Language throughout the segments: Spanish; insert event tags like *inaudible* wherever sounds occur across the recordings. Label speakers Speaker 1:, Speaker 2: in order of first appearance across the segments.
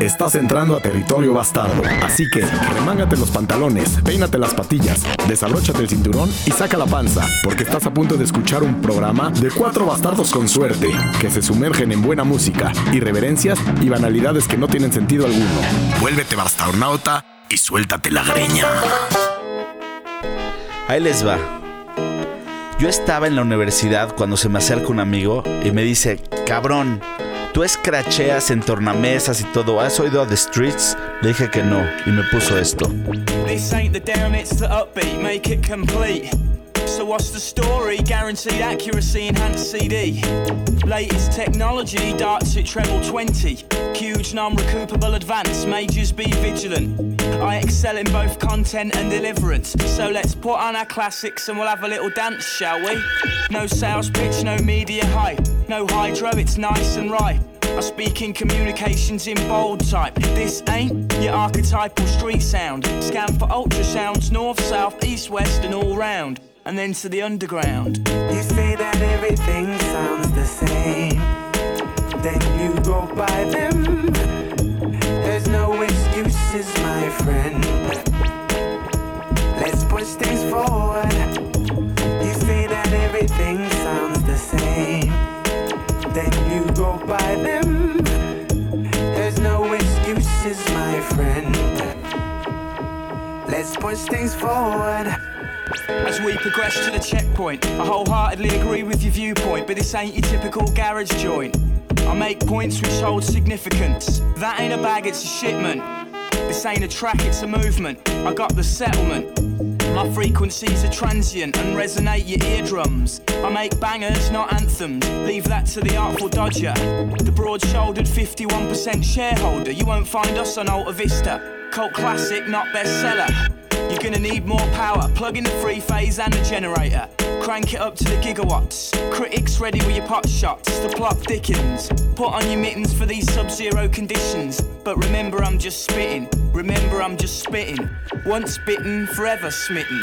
Speaker 1: Estás entrando a territorio bastardo, así que remángate los pantalones, peínate las patillas, desabróchate el cinturón y saca la panza, porque estás a punto de escuchar un programa de cuatro bastardos con suerte, que se sumergen en buena música, irreverencias y banalidades que no tienen sentido alguno. Vuélvete bastarnauta y suéltate la greña.
Speaker 2: Ahí les va. Yo estaba en la universidad cuando se me acerca un amigo y me dice, cabrón, tú escracheas en tornamesas y todo, ¿has oído a The Streets? Le dije que no y me puso esto.
Speaker 3: This ain't the down, it's the upbeat, make it complete. So what's the story? Guaranteed accuracy, enhanced CD. Latest technology, darts at treble 20. Huge non-recoupable advance, majors be vigilant. I excel in both content and deliverance. So let's put on our classics and we'll have a little dance, shall we? No sales pitch, no media hype. No hydro, it's nice and right. I speak in communications in bold type. This ain't your archetypal street sound. Scan for ultrasounds, north, south, east, west, and all round. And then to the underground.
Speaker 4: You say that everything sounds the same. Then you go by them. There's no excuses, my friend. Let's push things forward. You say that everything sounds the same. Then you go by them. There's no excuses, my friend. Let's push things forward.
Speaker 3: As we progress to the checkpoint, I wholeheartedly agree with your viewpoint, but this ain't your typical garage joint. I make points which hold significance. That ain't a bag, it's a shipment. This ain't a track, it's a movement. I got the settlement. My frequencies are transient and resonate your eardrums. I make bangers, not anthems. Leave that to the artful dodger. The broad shouldered 51% shareholder. You won't find us on Alta Vista. Cult classic, not bestseller. You're gonna need more power. Plug in the three phase and the generator. Crank it up to the gigawatts. Critics ready with your pot shots. The plot thickens. Put on your mittens for these sub zero conditions. But remember, I'm just spitting. Remember, I'm just spitting. Once bitten, forever smitten.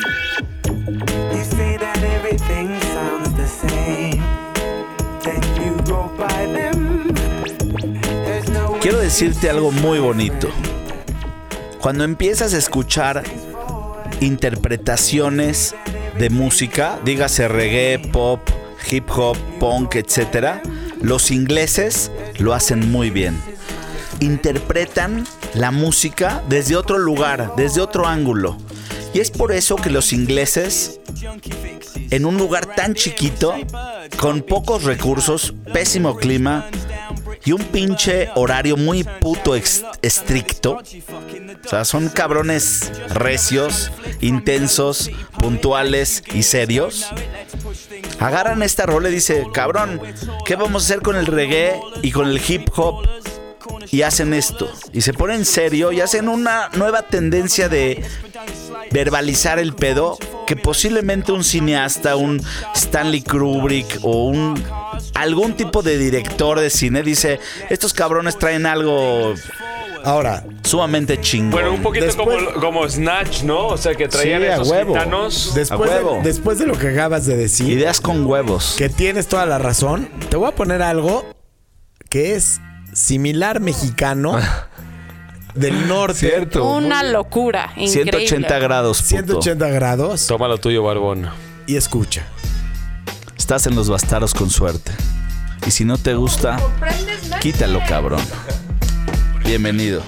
Speaker 4: You say that everything sounds the same. Then you go by them. There's no
Speaker 2: Quiero decirte algo muy bonito. Cuando empiezas a escuchar interpretaciones de música, dígase reggae, pop, hip hop, punk, etc., los ingleses lo hacen muy bien. Interpretan la música desde otro lugar, desde otro ángulo. Y es por eso que los ingleses, en un lugar tan chiquito, con pocos recursos, pésimo clima y un pinche horario muy puto estricto, o sea, son cabrones recios, intensos, puntuales y serios. Agarran esta rola y dice, cabrón, ¿qué vamos a hacer con el reggae y con el hip hop? Y hacen esto. Y se ponen serio y hacen una nueva tendencia de verbalizar el pedo que posiblemente un cineasta, un Stanley Kubrick o un algún tipo de director de cine dice, estos cabrones traen algo
Speaker 5: Ahora,
Speaker 2: sumamente chingón.
Speaker 6: Bueno, un poquito
Speaker 5: Después-
Speaker 6: como, como Snatch, ¿no? O sea, que traían
Speaker 2: Sí, a
Speaker 6: esos
Speaker 2: huevo.
Speaker 6: gitanos.
Speaker 5: después
Speaker 2: A huevo.
Speaker 5: de, después de lo que acabas de decir,
Speaker 2: Ideas con huevos.
Speaker 5: que tienes toda la razón, te voy a poner algo que es similar mexicano del norte.
Speaker 6: Cierto.
Speaker 7: Una locura. Increíble.
Speaker 2: 180 grados. puto.
Speaker 5: 180 grados.
Speaker 6: Toma lo tuyo, Barbón.
Speaker 5: Y escucha.
Speaker 2: Estás en los bastardos con suerte. Y si no te gusta, quítalo, cabrón. Bienvenido.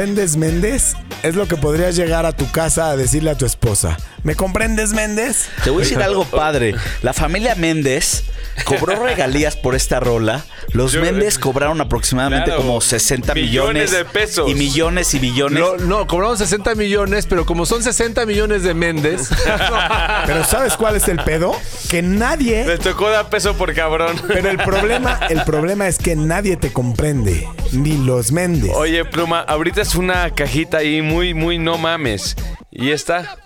Speaker 8: Comprendes, Méndez? Es lo que
Speaker 5: podrías llegar a tu casa a decirle a tu esposa. ¿Me comprendes, Méndez?
Speaker 2: Te voy a decir algo padre. La familia Méndez cobró *laughs* regalías por esta rola. Los
Speaker 6: Yo-
Speaker 2: Méndez cobraron aproximadamente
Speaker 6: Claro.
Speaker 2: como 60 millones.
Speaker 6: Millones de pesos.
Speaker 2: Y millones y millones.
Speaker 9: No, no, cobramos 60 millones, pero como son 60 millones de Méndez, *laughs*
Speaker 5: Pero ¿sabes cuál es el pedo? Que nadie...
Speaker 6: Les tocó dar peso por cabrón.
Speaker 5: Pero el problema, el problema es que nadie te comprende. Ni los Méndez.
Speaker 6: Oye, Pluma, ahorita es una cajita ahí muy, muy no mames. Y esta,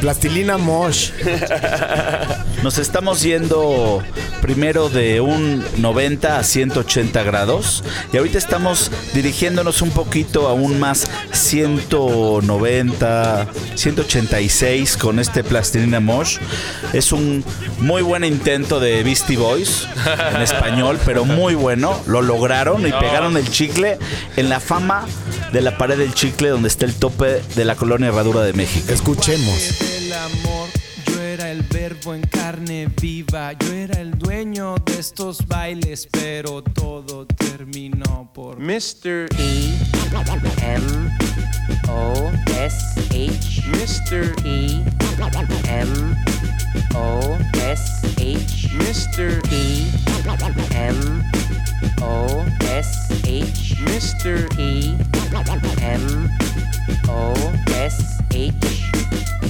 Speaker 5: Plastilina Mosh. *laughs*
Speaker 2: Nos estamos yendo primero de un 90 a 180 grados y ahorita estamos dirigiéndonos un poquito aún más 190, 186 con este Plastilina Mosh. Es un muy buen intento de Beastie Boys en español, pero muy bueno. Lo lograron y pegaron el chicle en la fama de la pared del chicle donde está el tope de la colonia Herradura de México.
Speaker 5: Escuchemos.
Speaker 10: Era el verbo en carne viva. Yo era el dueño de estos bailes, pero todo terminó por
Speaker 11: Mr.
Speaker 12: E M O S H
Speaker 11: Mr.
Speaker 12: E M O S H
Speaker 11: Mr.
Speaker 12: E M O S H
Speaker 11: Mr.
Speaker 12: E M O S H.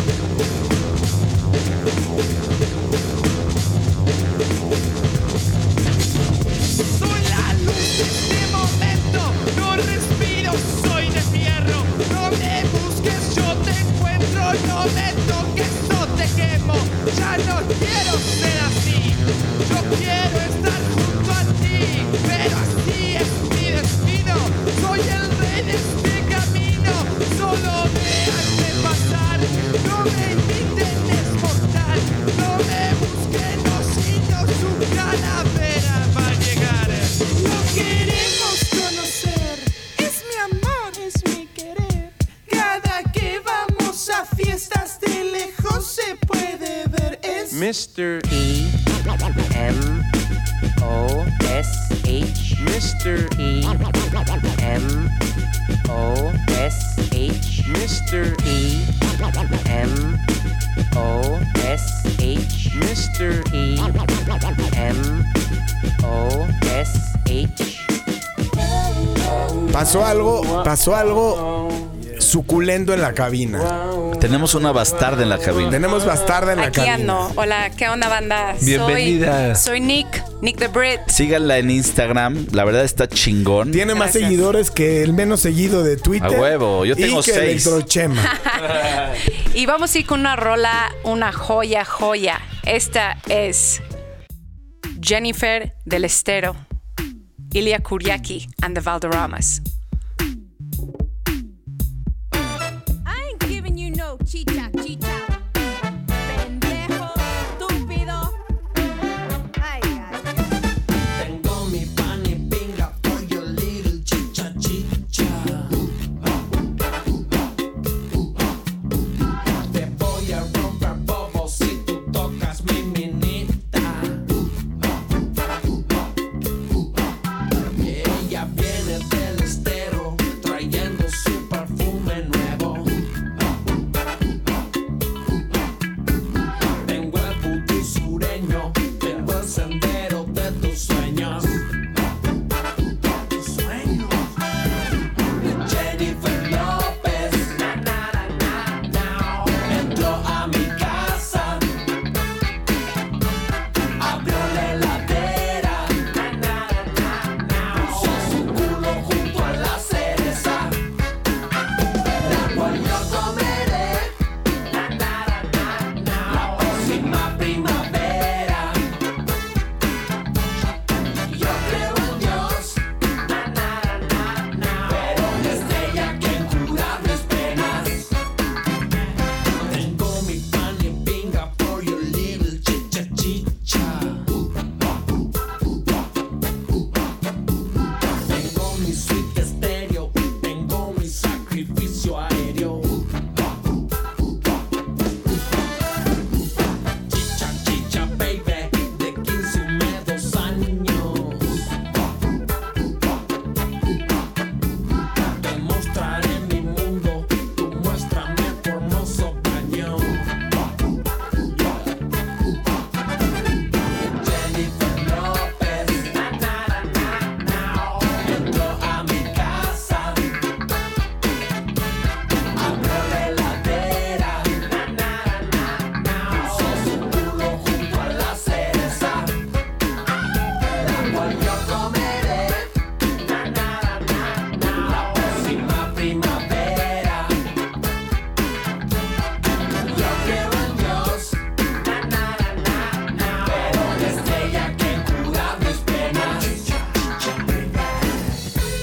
Speaker 11: Mr.
Speaker 12: E M O S H
Speaker 11: Mr.
Speaker 12: E M O S H
Speaker 11: Mr.
Speaker 12: E M O S H
Speaker 11: Mr.
Speaker 12: E M O S H.
Speaker 5: Pasó algo, pasó algo suculento en la cabina.
Speaker 2: Tenemos una bastarda en la cabina.
Speaker 5: Tenemos bastarda en la
Speaker 7: Aquí
Speaker 5: cabina.
Speaker 7: ando. Hola, ¿qué onda, banda? Soy-
Speaker 2: Bienvenida.
Speaker 7: Soy, Nick, Nick the Brit.
Speaker 2: Síganla en Instagram, la verdad está chingón.
Speaker 5: Tiene más seguidores que el menos seguido de Twitter.
Speaker 2: A huevo, yo tengo
Speaker 5: y que
Speaker 2: seis.
Speaker 5: Electrochema. *laughs*
Speaker 7: Y vamos a ir con una rola, una joya, joya. Esta es Jennifer del Estero, Ilya Kuriaki and the Valderramas.
Speaker 13: Chicha.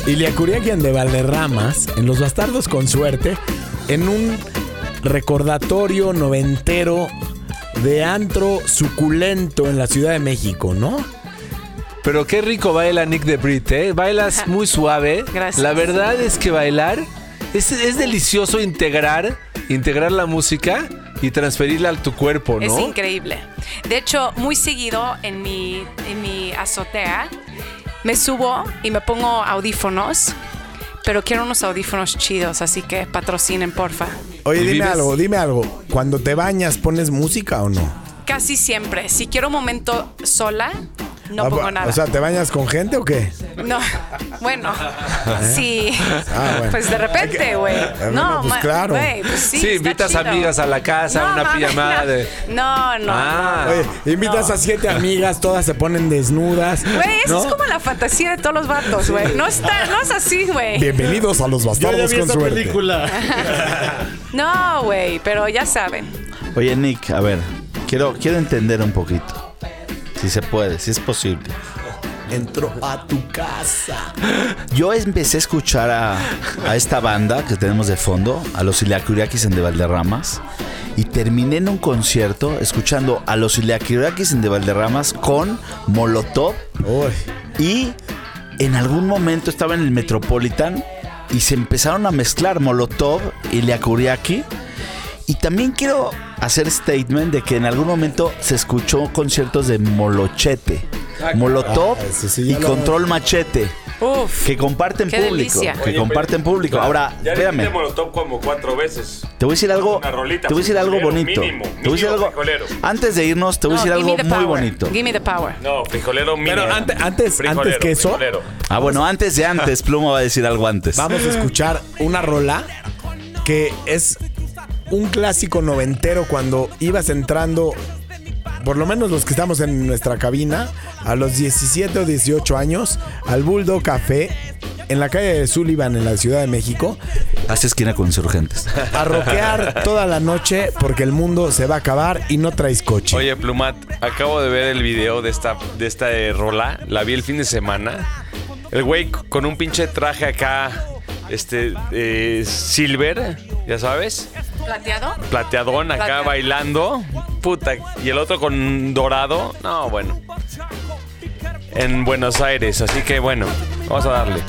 Speaker 5: Ilia Curiaquian de Valderramas, en Los Bastardos con Suerte, en un recordatorio noventero de antro suculento en la Ciudad de México, ¿no?
Speaker 9: Pero qué rico baila Nick de Brit, ¿eh? Bailas muy suave.
Speaker 7: Gracias.
Speaker 9: La verdad es que bailar es, es delicioso integrar, integrar la música y transferirla a tu cuerpo, ¿no?
Speaker 7: Es increíble. De hecho, muy seguido en mi, en mi azotea me subo y me pongo audífonos, pero quiero unos audífonos chidos, así que patrocinen, porfa.
Speaker 5: Oye,
Speaker 9: ¿Y
Speaker 5: dime
Speaker 9: vives?
Speaker 5: algo, dime algo. Cuando te bañas, ¿pones música o no?
Speaker 7: Casi siempre. Si quiero un momento sola, no
Speaker 5: Ah,
Speaker 7: pongo nada.
Speaker 5: O sea, ¿te bañas con gente o qué?
Speaker 7: no, bueno, sí.
Speaker 5: Ah, bueno.
Speaker 7: Pues de repente, güey.
Speaker 5: bueno,
Speaker 7: No,
Speaker 5: pues claro.
Speaker 7: güey, pues sí.
Speaker 9: Invitas
Speaker 7: chido.
Speaker 9: amigas a la casa,
Speaker 7: No,
Speaker 9: una
Speaker 7: mames,
Speaker 9: pijamada
Speaker 7: no.
Speaker 9: de...
Speaker 7: No, no.
Speaker 9: Ah.
Speaker 5: Oye, invitas a siete amigas, todas se ponen desnudas.
Speaker 7: Güey, eso
Speaker 5: ¿no?
Speaker 7: es como la fantasía de todos los vatos, güey. No está, no es así, güey.
Speaker 5: Bienvenidos a los bastardos con suerte. *laughs*
Speaker 7: No, güey, pero ya saben.
Speaker 2: Oye, Nick, a ver, quiero, quiero entender un poquito. Si se puede, si es posible.
Speaker 5: Entró a tu casa.
Speaker 2: Yo empecé a escuchar a, a esta banda que tenemos de fondo, a los Iliacuriakis en de Valderramas, y terminé en un concierto escuchando a los Iliacuriakis en de Valderramas con Molotov. Y en algún momento estaba en el Metropolitan y se empezaron a mezclar Molotov y Iliacuriaki. Y también quiero hacer statement de que en algún momento se escuchó conciertos de Molochete. Molotov
Speaker 5: Ah, sí,
Speaker 2: y
Speaker 5: lo-
Speaker 2: Control Machete.
Speaker 7: Uf.
Speaker 2: Que comparten público.
Speaker 7: delicia.
Speaker 2: Que comparten público. Ahora,
Speaker 6: Ya
Speaker 2: espérame.
Speaker 6: Molotov como cuatro veces.
Speaker 2: Te voy a decir algo.
Speaker 6: Una rolita,
Speaker 2: Te voy a decir algo bonito.
Speaker 6: mínimo,
Speaker 2: te voy a decir algo.
Speaker 6: frijolero.
Speaker 2: Antes de irnos, te voy a
Speaker 7: No,
Speaker 2: decir algo muy bonito.
Speaker 7: Give me the power.
Speaker 6: No, frijolero mínimo.
Speaker 5: Pero ante- antes,
Speaker 6: Frijolero,
Speaker 5: antes que eso,
Speaker 6: frijolero.
Speaker 2: Ah, bueno, antes de antes, *laughs* Pluma va a decir algo antes.
Speaker 5: vamos a escuchar una rola que es un clásico noventero cuando ibas entrando, por lo menos los que estamos en nuestra cabina, a los 17 o 18 años, al Bulldog Café en la calle de Sullivan en la Ciudad de México,
Speaker 2: Hace esquina con insurgentes.
Speaker 5: a rockear toda la noche porque el mundo se va a acabar y no traes coche.
Speaker 6: Oye, Plumat, acabo de ver el video de esta, de esta eh, rola. La vi el fin de semana. El güey con un pinche traje acá, este, eh, silver, ya sabes,
Speaker 7: ¿Plateado?
Speaker 6: plateadón acá
Speaker 7: Plateado.
Speaker 6: bailando. Puta, y el otro con dorado. No, bueno. En Buenos Aires, así que bueno, vamos a darle.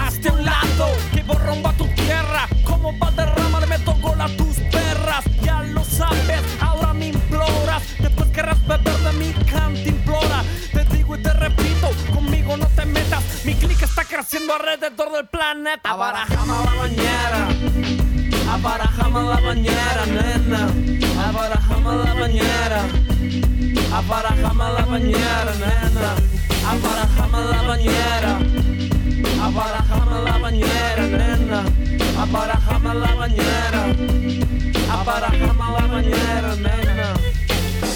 Speaker 8: Hazte a un lado, que borrón va a tu tierra. Como va a derramar, me tocó a tus perras. Ya lo sabes, ahora me imploras. Después querrás beber de mi cantimplora. Te digo y te repito, conmigo no te metas. Mi clic está creciendo alrededor del planeta. Abarajame la bañera. Abarajame la bañera, nena. Abarajame la bañera. Abarajame la bañera, nena. Abarajame la bañera. Abarajame la bañera, nena. Abarajame la bañera. Abarajame la bañera, nena.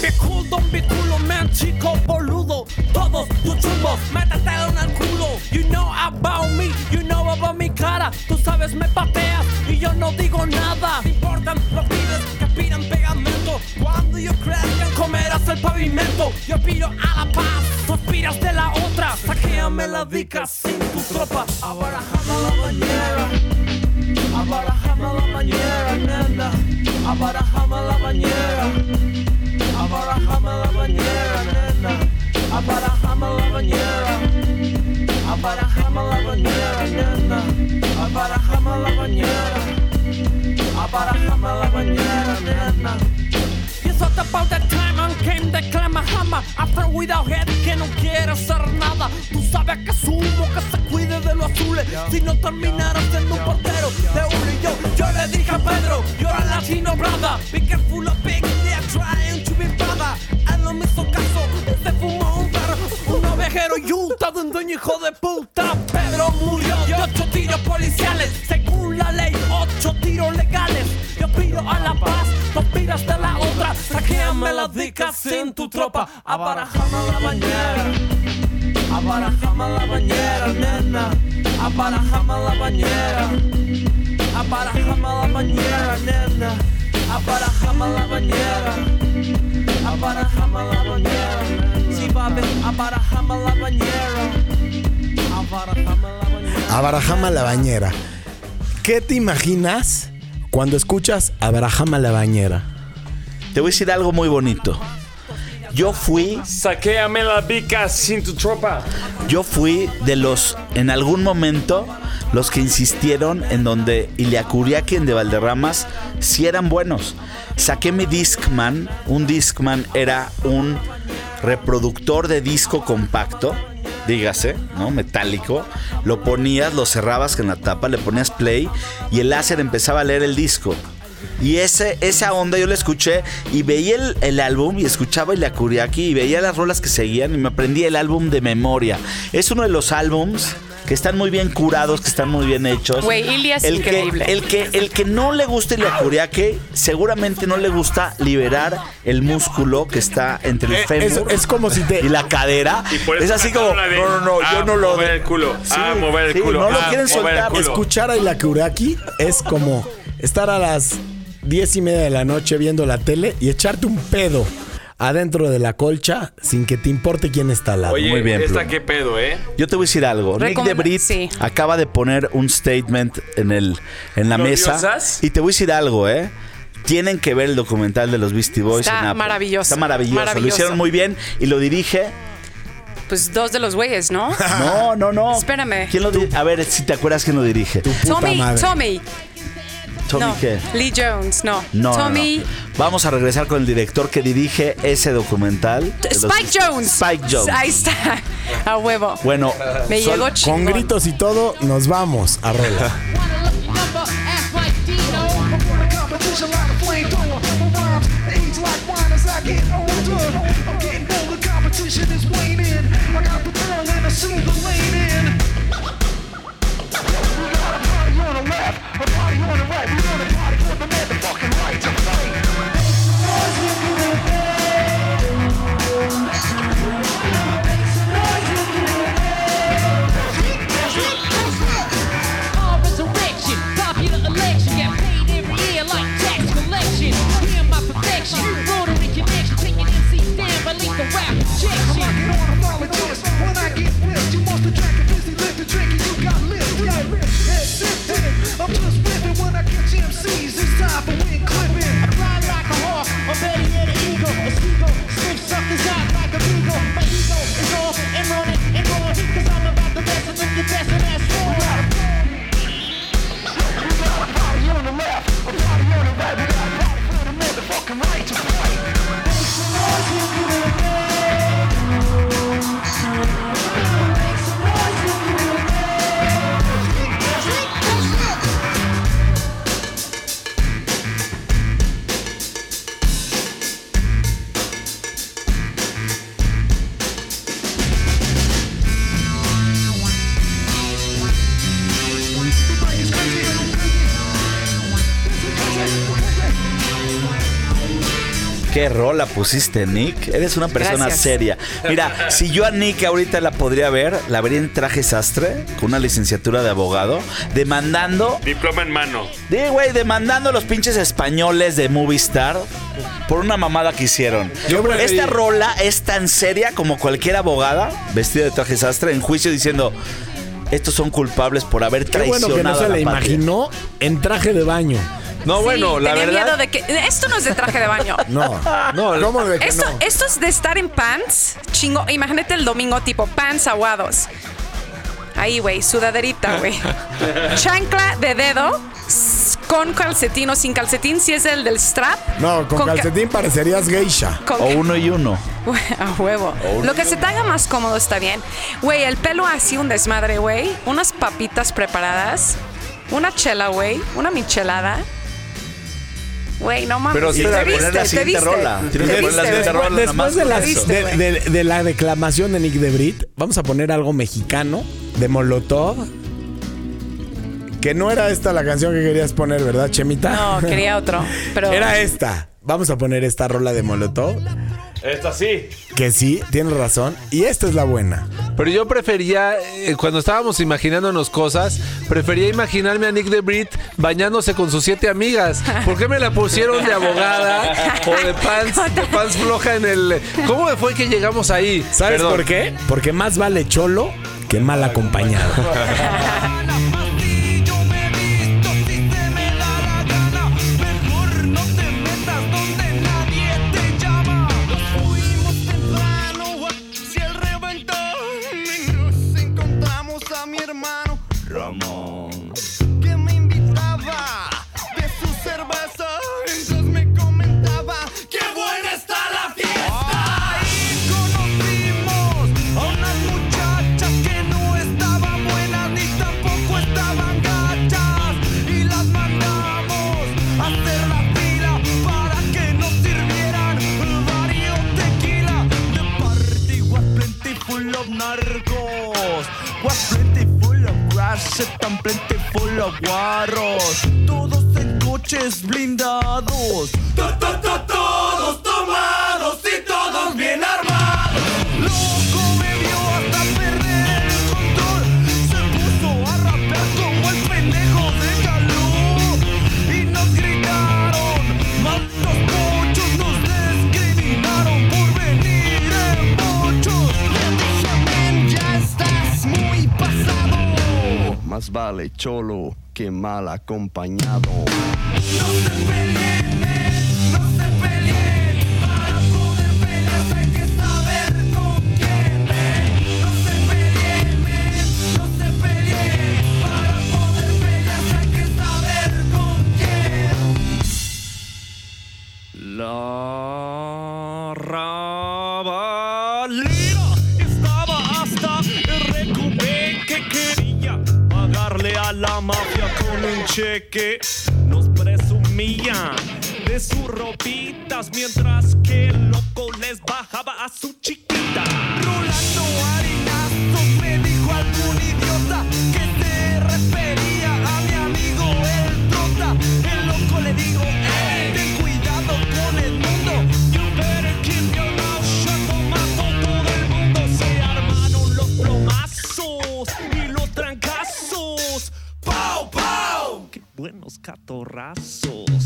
Speaker 8: Be cool, don't be culo, man, chico boludo. Todos tus chumbos, métete en el culo. You know about me, you know about mi cara. Tú sabes, me pateas yo no digo nada. Te importan los pibes que aspiran pegamento. Cuando yo crezca, comerás el pavimento. Yo aspiro a la paz, tú aspiras de la otra. Saquéame la dica sin tu tropa. Abarajame la bañera. Abarajame la bañera, nena. Abarajame la bañera. Abarajame la bañera, nena. Abarajame la bañera. Abarajame la bañera, nena. Abarajame la bañera. Abarajame la bañera, nena. It's not about the time and came clamahama After without head que no quiere hacer nada Tú sabes que asumo que se cuide de los azules Si no terminara siendo un portero de uno y yo Yo le dije a Pedro, you're a Latino brother Be careful of Ovejero yuta de un dueño hijo de puta Pedro murió. De ocho tiros policiales Según la ley, ocho tiros legales. Yo pido a la paz, tú aspiras de la otra. Saquéame la dica sin tu tropa. Abarajame la bañera. Abarajame la bañera, nena. Abarajame la bañera. Abarajame la bañera, nena. Abarajame la bañera. Abarajame la bañera, nena Abarajame la bañera la
Speaker 5: la bañera. ¿Qué te imaginas cuando escuchas Abrahama la bañera?
Speaker 2: Te voy a decir algo muy bonito. Yo fui,
Speaker 6: Saquéame las vicas sin tu tropa.
Speaker 2: yo fui de los, en algún momento, los que insistieron en donde Iliacuriaki en de Valderramas sí eran buenos. Saqué mi Discman. Un Discman era un reproductor de disco compacto, dígase, ¿no? Metálico. Lo ponías, lo cerrabas en la tapa, le ponías play y el láser empezaba a leer el disco. Y ese, esa onda yo la escuché y veía el, el álbum y escuchaba el Akuriaki y veía las rolas que seguían y me aprendí el álbum de memoria. Es uno de los álbums que están muy bien curados, que están muy bien hechos.
Speaker 7: Güey, Ilia es
Speaker 2: el que,
Speaker 7: increíble.
Speaker 2: el que el que no le gusta el Akuriaki seguramente no le gusta liberar el músculo que está entre el
Speaker 5: Eh,
Speaker 2: fémur
Speaker 5: es- es como si te-
Speaker 2: y la cadera.
Speaker 6: Y por eso
Speaker 2: Es así como
Speaker 6: de,
Speaker 2: no, no, no, yo
Speaker 6: "Ah,
Speaker 2: no lo
Speaker 6: mover el culo. ah, mover el
Speaker 2: sí,
Speaker 6: culo.
Speaker 2: no lo
Speaker 6: ah,
Speaker 2: quieren soltar.
Speaker 5: Escuchar a Ilakuraki es como estar a las diez y media de la noche viendo la tele y echarte un pedo adentro de la colcha sin que te importe quién está al lado.
Speaker 6: Oye,
Speaker 2: Muy bien,
Speaker 6: esta qué pedo, ¿eh?
Speaker 2: Yo te voy a decir algo. Nick DeBrit
Speaker 7: sí.
Speaker 2: acaba de poner un statement en, el, en la
Speaker 6: ¿Lo
Speaker 2: mesa.
Speaker 6: diosas?
Speaker 2: Y te voy a decir algo, ¿eh? Tienen que ver el documental de los Beastie Boys.
Speaker 7: Está
Speaker 2: en Apple.
Speaker 7: maravilloso,
Speaker 2: Está maravilloso. Lo hicieron muy bien y lo dirige.
Speaker 7: Pues dos de los güeyes, ¿no? *laughs*
Speaker 2: No, no, no.
Speaker 7: Espérame.
Speaker 2: ¿Quién lo di- A ver si te acuerdas quién lo dirige.
Speaker 7: Tommy, Tommy.
Speaker 2: ¿Tommy
Speaker 7: no,
Speaker 2: qué?
Speaker 7: Lee Jones, no.
Speaker 2: No,
Speaker 7: Tommy
Speaker 2: no. Vamos a regresar con el director que dirige ese documental. los
Speaker 7: Spike Jones.
Speaker 2: Spike Jones.
Speaker 7: Ahí está. A huevo.
Speaker 2: Bueno,
Speaker 7: Me
Speaker 2: sol-
Speaker 7: llegó
Speaker 5: Con gritos y todo, nos vamos a rola. *laughs*
Speaker 2: Qué rola pusiste, Nick. Eres una persona
Speaker 7: Gracias.
Speaker 2: seria. Mira, *laughs* si yo a Nick ahorita la podría ver, la vería en traje sastre, con una licenciatura de abogado, demandando.
Speaker 6: Diploma en mano.
Speaker 2: Sí, güey, demandando a los pinches españoles de Movistar por una mamada que hicieron.
Speaker 5: Yo preferí-
Speaker 2: Esta rola es tan seria como cualquier abogada vestida de traje sastre en juicio diciendo. Estos son culpables por haber
Speaker 5: Qué
Speaker 2: traicionado
Speaker 5: bueno que no se
Speaker 2: la
Speaker 5: le
Speaker 2: patria".
Speaker 5: imaginó en traje de baño.
Speaker 9: No, bueno, la
Speaker 7: tenía miedo
Speaker 9: verdad.
Speaker 7: de que. Esto no es de traje de baño. *laughs*
Speaker 5: No.
Speaker 9: No,
Speaker 5: ¿Cómo de que
Speaker 7: Esto,
Speaker 5: no?
Speaker 7: esto es de estar en pants, chingo. Imagínate el domingo, tipo pants aguados. Ahí, güey, sudaderita, güey. *laughs* Chancla de dedo, con calcetín o sin calcetín, si es el del strap.
Speaker 5: No, con,
Speaker 7: ca-
Speaker 5: calcetín parecerías geisha.
Speaker 7: con
Speaker 2: O uno y uno. *laughs*
Speaker 7: A huevo. Lo que se te haga más cómodo está bien. Güey, el pelo así un desmadre, güey. Unas papitas preparadas. Una chela, güey. Una michelada. Güey, no mames.
Speaker 2: Pero
Speaker 7: te
Speaker 2: espera,
Speaker 7: viste,
Speaker 2: la
Speaker 7: te viste.
Speaker 2: rola. Tienes
Speaker 7: Te
Speaker 2: que poner la
Speaker 7: viste,
Speaker 2: siguiente
Speaker 7: güey.
Speaker 2: rola.
Speaker 5: Después de,
Speaker 7: viste,
Speaker 5: de, de- de la declamación de Nick de Brit, vamos a poner algo mexicano de Molotov. Que no era esta la canción que querías poner, ¿verdad, Chemita?
Speaker 7: No, quería otro. *laughs* Pero
Speaker 5: Era esta. Vamos a poner esta rola de Molotov.
Speaker 6: Esta sí.
Speaker 5: Que sí, tienes razón. Y esta es la buena.
Speaker 9: Pero yo prefería, eh, cuando estábamos imaginándonos cosas, prefería imaginarme a Nick de Brit bañándose con sus siete amigas. ¿Por qué me la pusieron de abogada o de pants, de pants floja en el... ¿Cómo fue que llegamos ahí?
Speaker 5: ¿Sabes
Speaker 9: Perdón.
Speaker 5: por qué? Porque más vale cholo que mal acompañado. *laughs*
Speaker 11: cárcel tan plentiful aguarros. Todos en coches blindados. ¡Ta, ta, ta, todos! más vale cholo que mal acompañado. noche que nos presumían de sus ropitas mientras que el loco les bajaba a su chiquita. Rolando harinazos me dijo algún idiota. torrazos.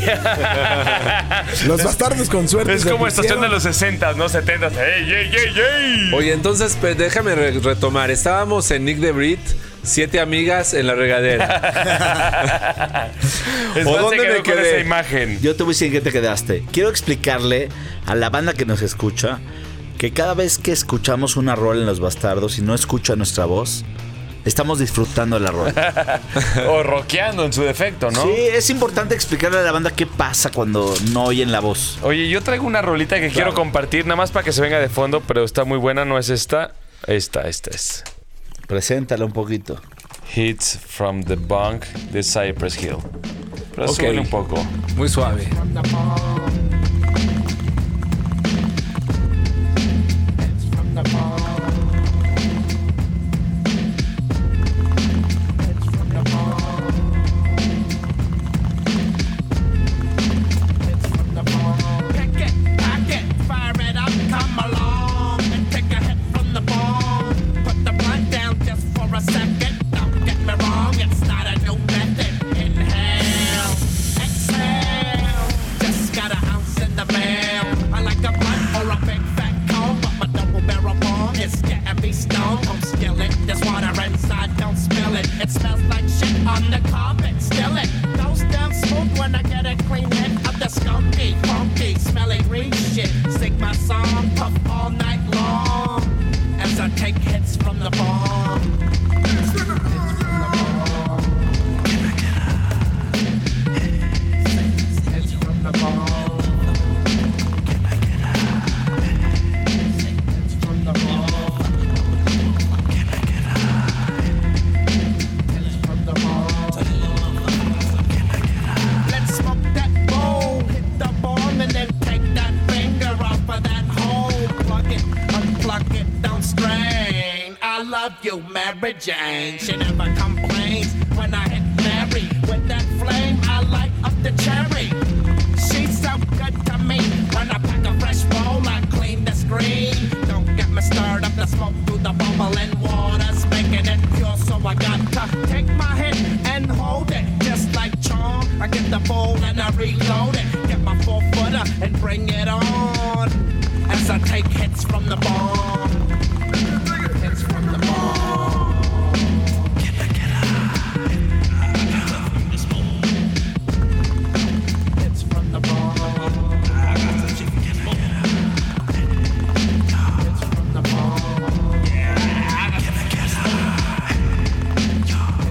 Speaker 11: *laughs* los
Speaker 5: bastardos con suerte.
Speaker 6: Es como estación de los 60s, ¿no? 70. ¡Ey, ey, ey, ey!
Speaker 14: Oye, entonces pues, déjame retomar. Estábamos en Nick de Brit. Siete amigas en la regadera. *laughs* ¿O dónde me quedé?
Speaker 6: Esa imagen.
Speaker 2: Yo te voy a decir que te quedaste. Quiero explicarle a la banda que nos escucha que cada vez que escuchamos una rol en Los Bastardos y no escucha nuestra voz, estamos disfrutando la rola. *laughs*
Speaker 6: o rockeando en su defecto, ¿no?
Speaker 2: Sí, es importante explicarle a la banda qué pasa cuando no oyen la voz.
Speaker 6: Oye, yo traigo una rolita que quiero compartir, nada más para que se venga de fondo, pero está muy buena, no es esta. Esta, esta es.
Speaker 2: Preséntala un poquito.
Speaker 6: Hits from the Bunk de Cypress Hill. Pero un poco.
Speaker 14: Muy suave.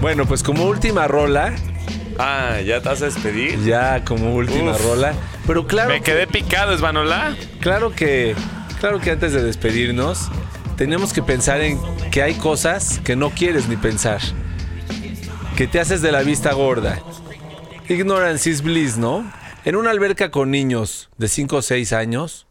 Speaker 9: Bueno, pues como última rola,
Speaker 6: Ah, ¿ya te vas a despedir?
Speaker 9: ya como última
Speaker 6: Uf.
Speaker 9: rola. Pero claro,
Speaker 6: Me quedé picado, Esvanola.
Speaker 9: claro que, claro que antes de despedirnos, tenemos que pensar en que hay cosas que no quieres ni pensar. Que te haces de la vista gorda. Ignorance is bliss, ¿no? En una alberca con niños de 5 o 6 años,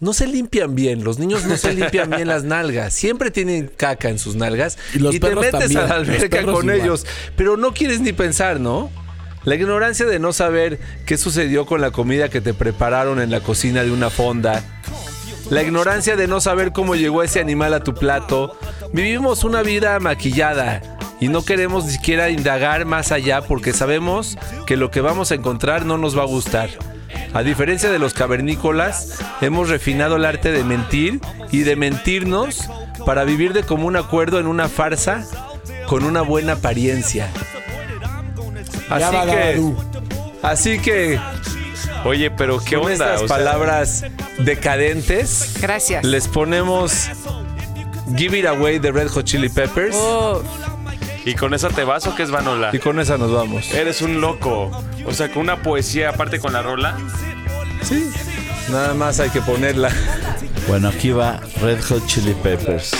Speaker 9: no se limpian bien. Los niños no se limpian bien las nalgas. Siempre tienen caca en sus nalgas.
Speaker 5: Y los
Speaker 9: te
Speaker 5: perros
Speaker 9: metes
Speaker 5: también.
Speaker 9: a la alberca con
Speaker 5: igual.
Speaker 9: ellos. Pero no quieres ni pensar, ¿no? La ignorancia de no saber qué sucedió con la comida que te prepararon en la cocina de una fonda. La ignorancia de no saber cómo llegó ese animal a tu plato. Vivimos una vida maquillada y no queremos ni siquiera indagar más allá porque sabemos que lo que vamos a encontrar no nos va a gustar. A diferencia de los cavernícolas, hemos refinado el arte de mentir y de mentirnos para vivir de común acuerdo en una farsa con una buena apariencia. Así que, así que
Speaker 6: Oye, pero qué
Speaker 9: con
Speaker 6: onda.
Speaker 9: estas
Speaker 6: O sea,
Speaker 9: palabras decadentes,
Speaker 7: Gracias.
Speaker 9: les ponemos Give It Away de Red Hot Chili Peppers
Speaker 7: Oh,
Speaker 6: ¿Y con esa te vas o qué, Esvanola?
Speaker 9: y con esa nos vamos.
Speaker 6: Eres un loco. O sea, con una poesía aparte con la rola.
Speaker 9: Sí, nada más hay que ponerla.
Speaker 2: Bueno, aquí va Red Hot Chili Peppers.